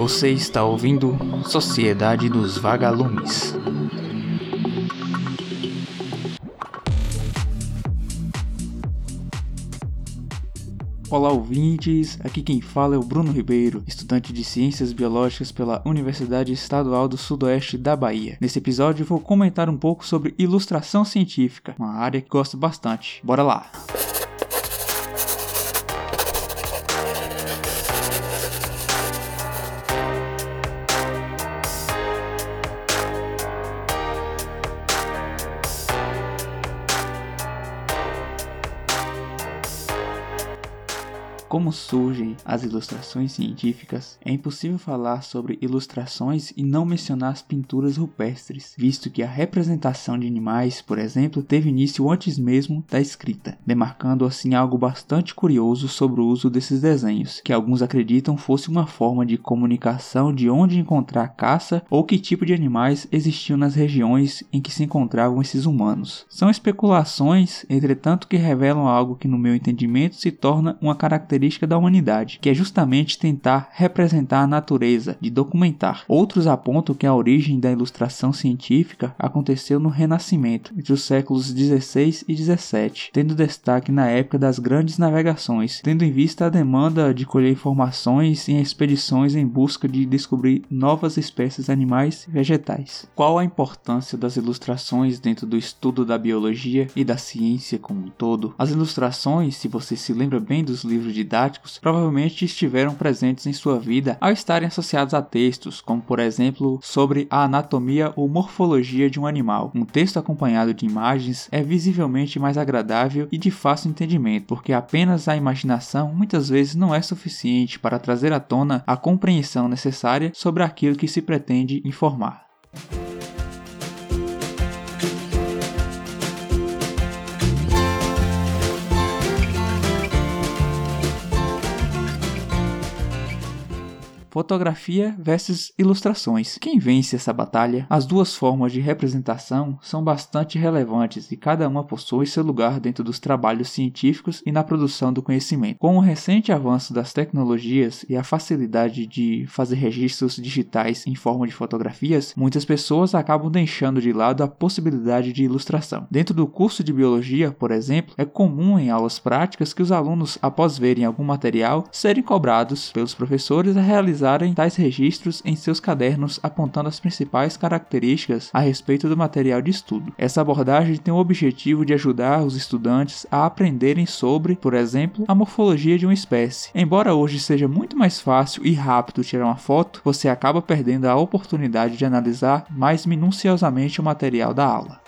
Você está ouvindo Sociedade dos Vagalumes. Olá ouvintes, aqui quem fala é o Bruno Ribeiro, estudante de Ciências Biológicas pela Universidade Estadual do Sudoeste da Bahia. Nesse episódio vou comentar um pouco sobre ilustração científica, uma área que gosto bastante. Bora lá! Como surgem as ilustrações científicas, é impossível falar sobre ilustrações e não mencionar as pinturas rupestres, visto que a representação de animais, por exemplo, teve início antes mesmo da escrita, demarcando assim algo bastante curioso sobre o uso desses desenhos, que alguns acreditam fosse uma forma de comunicação de onde encontrar caça ou que tipo de animais existiam nas regiões em que se encontravam esses humanos. São especulações, entretanto, que revelam algo que, no meu entendimento, se torna uma característica característica da humanidade, que é justamente tentar representar a natureza, de documentar. Outros apontam que a origem da ilustração científica aconteceu no Renascimento, entre os séculos 16 e 17, tendo destaque na época das grandes navegações, tendo em vista a demanda de colher informações em expedições em busca de descobrir novas espécies animais e vegetais. Qual a importância das ilustrações dentro do estudo da biologia e da ciência como um todo? As ilustrações, se você se lembra bem dos livros de didáticos provavelmente estiveram presentes em sua vida ao estarem associados a textos, como por exemplo sobre a anatomia ou morfologia de um animal. Um texto acompanhado de imagens é visivelmente mais agradável e de fácil entendimento, porque apenas a imaginação muitas vezes não é suficiente para trazer à tona a compreensão necessária sobre aquilo que se pretende informar. Fotografia versus ilustrações. Quem vence essa batalha? As duas formas de representação são bastante relevantes e cada uma possui seu lugar dentro dos trabalhos científicos e na produção do conhecimento. Com o recente avanço das tecnologias e a facilidade de fazer registros digitais em forma de fotografias, muitas pessoas acabam deixando de lado a possibilidade de ilustração. Dentro do curso de biologia, por exemplo, é comum em aulas práticas que os alunos, após verem algum material, serem cobrados pelos professores a realizar realizarem tais registros em seus cadernos apontando as principais características a respeito do material de estudo. Essa abordagem tem o objetivo de ajudar os estudantes a aprenderem sobre, por exemplo, a morfologia de uma espécie. Embora hoje seja muito mais fácil e rápido tirar uma foto, você acaba perdendo a oportunidade de analisar mais minuciosamente o material da aula.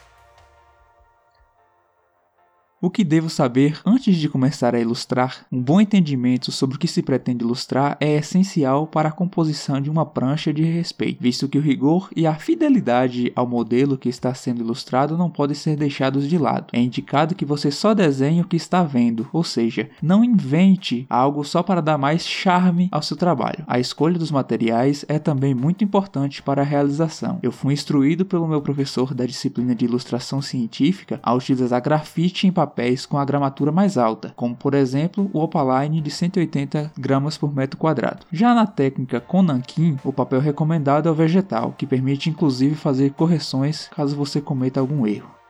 O que devo saber antes de começar a ilustrar? Um bom entendimento sobre o que se pretende ilustrar é essencial para a composição de uma prancha de respeito, visto que o rigor e a fidelidade ao modelo que está sendo ilustrado não podem ser deixados de lado. É indicado que você só desenhe o que está vendo, ou seja, não invente algo só para dar mais charme ao seu trabalho. A escolha dos materiais é também muito importante para a realização. Eu fui instruído pelo meu professor da disciplina de ilustração científica a utilizar grafite em papel papéis com a gramatura mais alta, como por exemplo o Opaline de 180 gramas por metro quadrado. Já na técnica com nanquim, o papel recomendado é o vegetal, que permite inclusive fazer correções caso você cometa algum erro.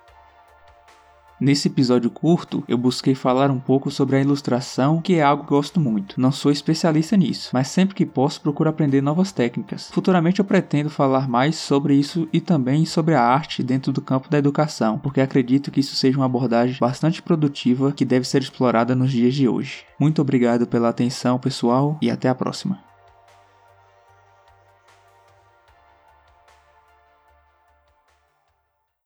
Nesse episódio curto, eu busquei falar um pouco sobre a ilustração, que é algo que gosto muito. Não sou especialista nisso, mas sempre que posso procuro aprender novas técnicas. Futuramente eu pretendo falar mais sobre isso e também sobre a arte dentro do campo da educação, porque acredito que isso seja uma abordagem bastante produtiva que deve ser explorada nos dias de hoje. Muito obrigado pela atenção, pessoal, e até a próxima.